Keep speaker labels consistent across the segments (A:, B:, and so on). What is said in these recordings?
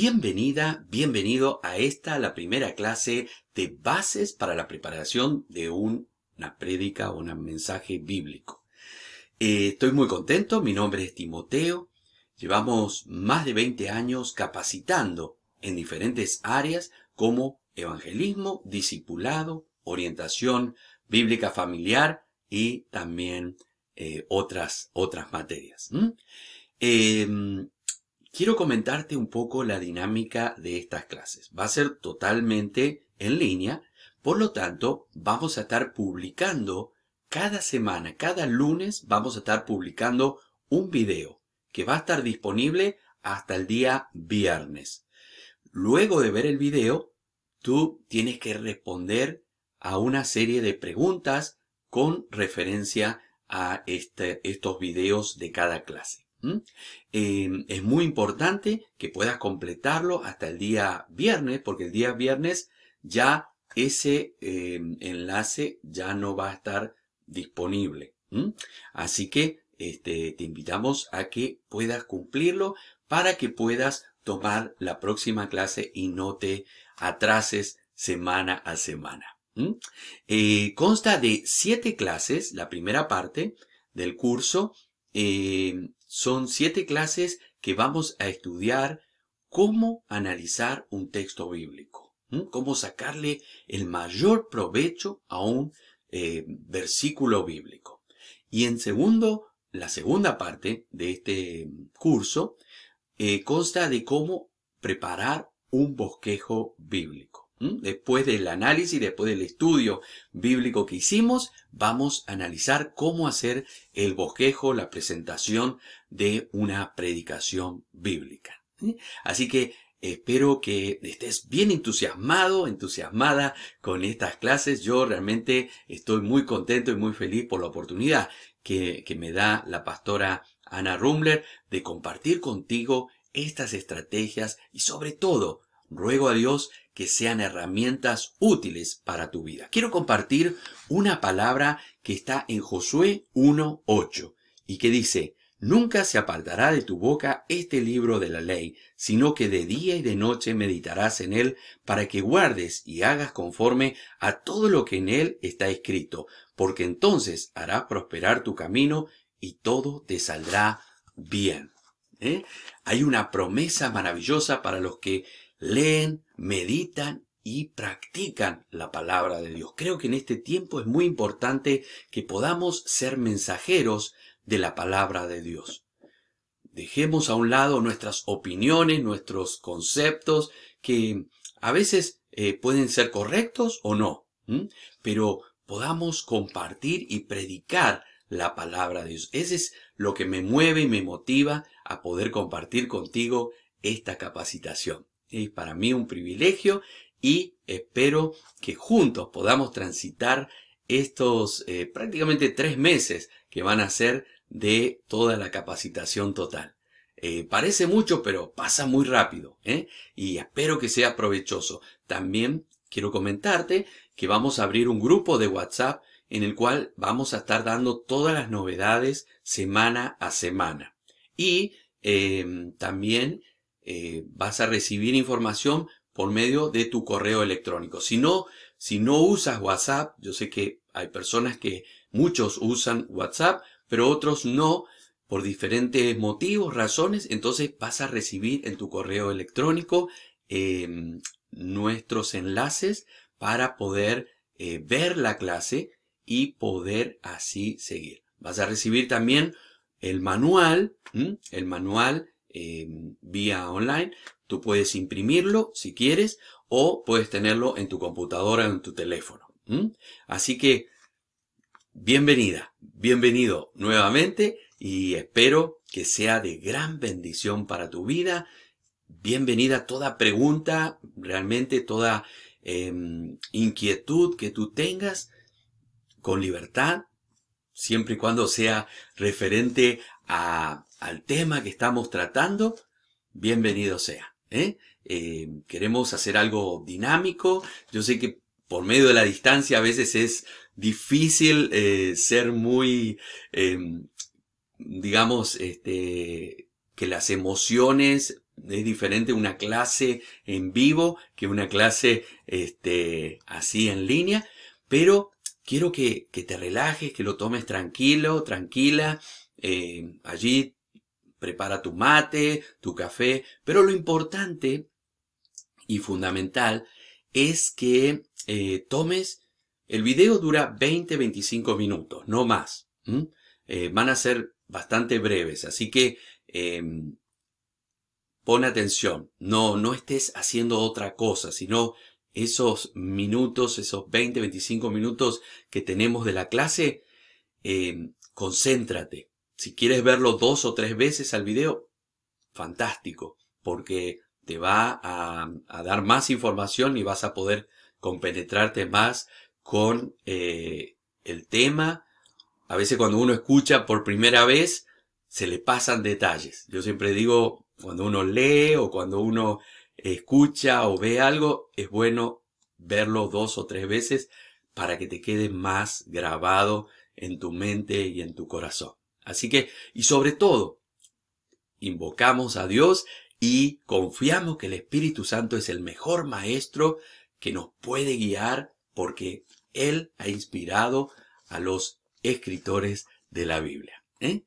A: Bienvenida, bienvenido a esta, la primera clase de bases para la preparación de una prédica o un mensaje bíblico. Eh, estoy muy contento, mi nombre es Timoteo, llevamos más de 20 años capacitando en diferentes áreas como evangelismo, discipulado, orientación bíblica familiar y también eh, otras, otras materias. Quiero comentarte un poco la dinámica de estas clases. Va a ser totalmente en línea, por lo tanto, vamos a estar publicando cada semana, cada lunes vamos a estar publicando un video que va a estar disponible hasta el día viernes. Luego de ver el video, tú tienes que responder a una serie de preguntas con referencia a este, estos videos de cada clase. Em, es muy importante que puedas completarlo hasta el día viernes, porque el día viernes ya ese em, enlace ya no va a estar disponible. Así que este, te invitamos a que puedas cumplirlo para que puedas tomar la próxima clase y no te atrases semana a semana. Eh, consta de siete clases, la primera parte del curso. Em, son siete clases que vamos a estudiar cómo analizar un texto bíblico, cómo sacarle el mayor provecho a un eh, versículo bíblico. Y en segundo, la segunda parte de este curso eh, consta de cómo preparar un bosquejo bíblico. Después del análisis, después del estudio bíblico que hicimos, vamos a analizar cómo hacer el bosquejo, la presentación de una predicación bíblica. Así que espero que estés bien entusiasmado, entusiasmada con estas clases. Yo realmente estoy muy contento y muy feliz por la oportunidad que, que me da la pastora Ana Rumler de compartir contigo estas estrategias y sobre todo ruego a Dios que sean herramientas útiles para tu vida. Quiero compartir una palabra que está en Josué 1.8 y que dice, Nunca se apartará de tu boca este libro de la ley, sino que de día y de noche meditarás en él para que guardes y hagas conforme a todo lo que en él está escrito, porque entonces hará prosperar tu camino y todo te saldrá bien. ¿Eh? Hay una promesa maravillosa para los que leen, meditan y practican la palabra de Dios. Creo que en este tiempo es muy importante que podamos ser mensajeros de la palabra de Dios. Dejemos a un lado nuestras opiniones, nuestros conceptos, que a veces eh, pueden ser correctos o no, pero podamos compartir y predicar la palabra de Dios. Ese es lo que me mueve y me motiva a poder compartir contigo esta capacitación. Es para mí un privilegio y espero que juntos podamos transitar estos eh, prácticamente tres meses que van a ser de toda la capacitación total. Eh, parece mucho, pero pasa muy rápido, ¿eh? y espero que sea provechoso. También quiero comentarte que vamos a abrir un grupo de WhatsApp en el cual vamos a estar dando todas las novedades semana a semana. Y em, también eh, vas a recibir información por medio de tu correo electrónico. Si no, si no usas WhatsApp, yo sé que hay personas que muchos usan WhatsApp, pero otros no, por diferentes motivos, razones, entonces vas a recibir en tu correo electrónico em, nuestros enlaces para poder eh, ver la clase y poder así seguir. Vas a recibir también el manual, el manual vía online. Tú puedes imprimirlo si quieres o puedes tenerlo en tu computadora o en tu teléfono. Así que, bienvenida, bienvenido nuevamente y espero que sea de gran bendición para tu vida. Bienvenida toda pregunta, realmente toda em, inquietud que tú tengas con libertad, siempre y cuando sea referente a al tema que estamos tratando, bienvenido sea. ¿eh? Eh, queremos hacer algo dinámico. Yo sé que por medio de la distancia a veces es difícil eh, ser muy, em, digamos, este, que las emociones es diferente una clase en vivo que una clase este, así en línea, pero quiero que, te relajes, que lo tomes tranquilo, tranquila. Allí prepara tu mate, tu café, pero lo importante y fundamental es que eh, tomes, el video dura 20-25 minutos, no más. Eh, van a ser bastante breves, así que em, pon atención, no, no estés haciendo otra cosa, sino esos minutos, esos 20, 25 minutos que tenemos de la clase, em, concéntrate. Si quieres verlo dos o tres veces al video, fantástico, porque te va a, dar más información y vas a poder compenetrarte más con eh, el tema. A veces cuando uno escucha por primera vez, se le pasan detalles. Yo siempre digo, cuando uno lee o cuando uno escucha o ve algo, es bueno verlo dos o tres veces para que te quede más grabado en tu mente y en tu corazón. Así que, y sobre todo, invocamos a Dios y confiamos que el Espíritu Santo es el mejor maestro que nos puede guiar porque Él ha inspirado a los escritores de la Biblia. ¿eh?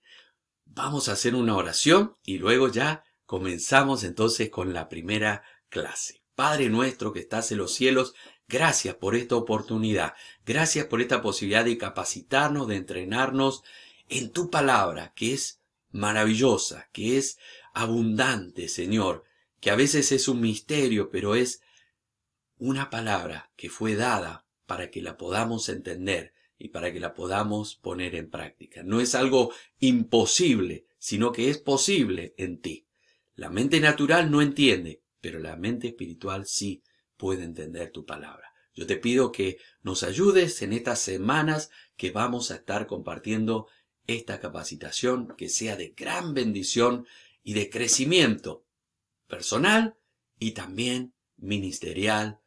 A: Vamos a hacer una oración y luego ya comenzamos entonces con la primera clase. Padre nuestro que estás en los cielos, gracias por esta oportunidad, gracias por esta posibilidad de capacitarnos, de entrenarnos en tu palabra, que es maravillosa, que es abundante, Señor, que a veces es un misterio, pero es una palabra que fue dada para que la podamos entender y para que la podamos poner en práctica. No es algo imposible, sino que es posible en ti. La mente natural no entiende, pero la mente espiritual sí puede entender tu palabra. Yo te pido que nos ayudes en estas semanas que vamos a estar compartiendo esta capacitación, que sea de gran bendición y de crecimiento personal y también ministerial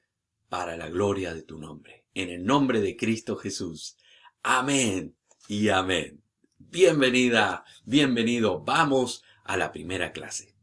A: para la gloria de tu nombre. En el nombre de Cristo Jesús. Amén y amén. Bienvenida, bienvenido. Vamos a la primera clase.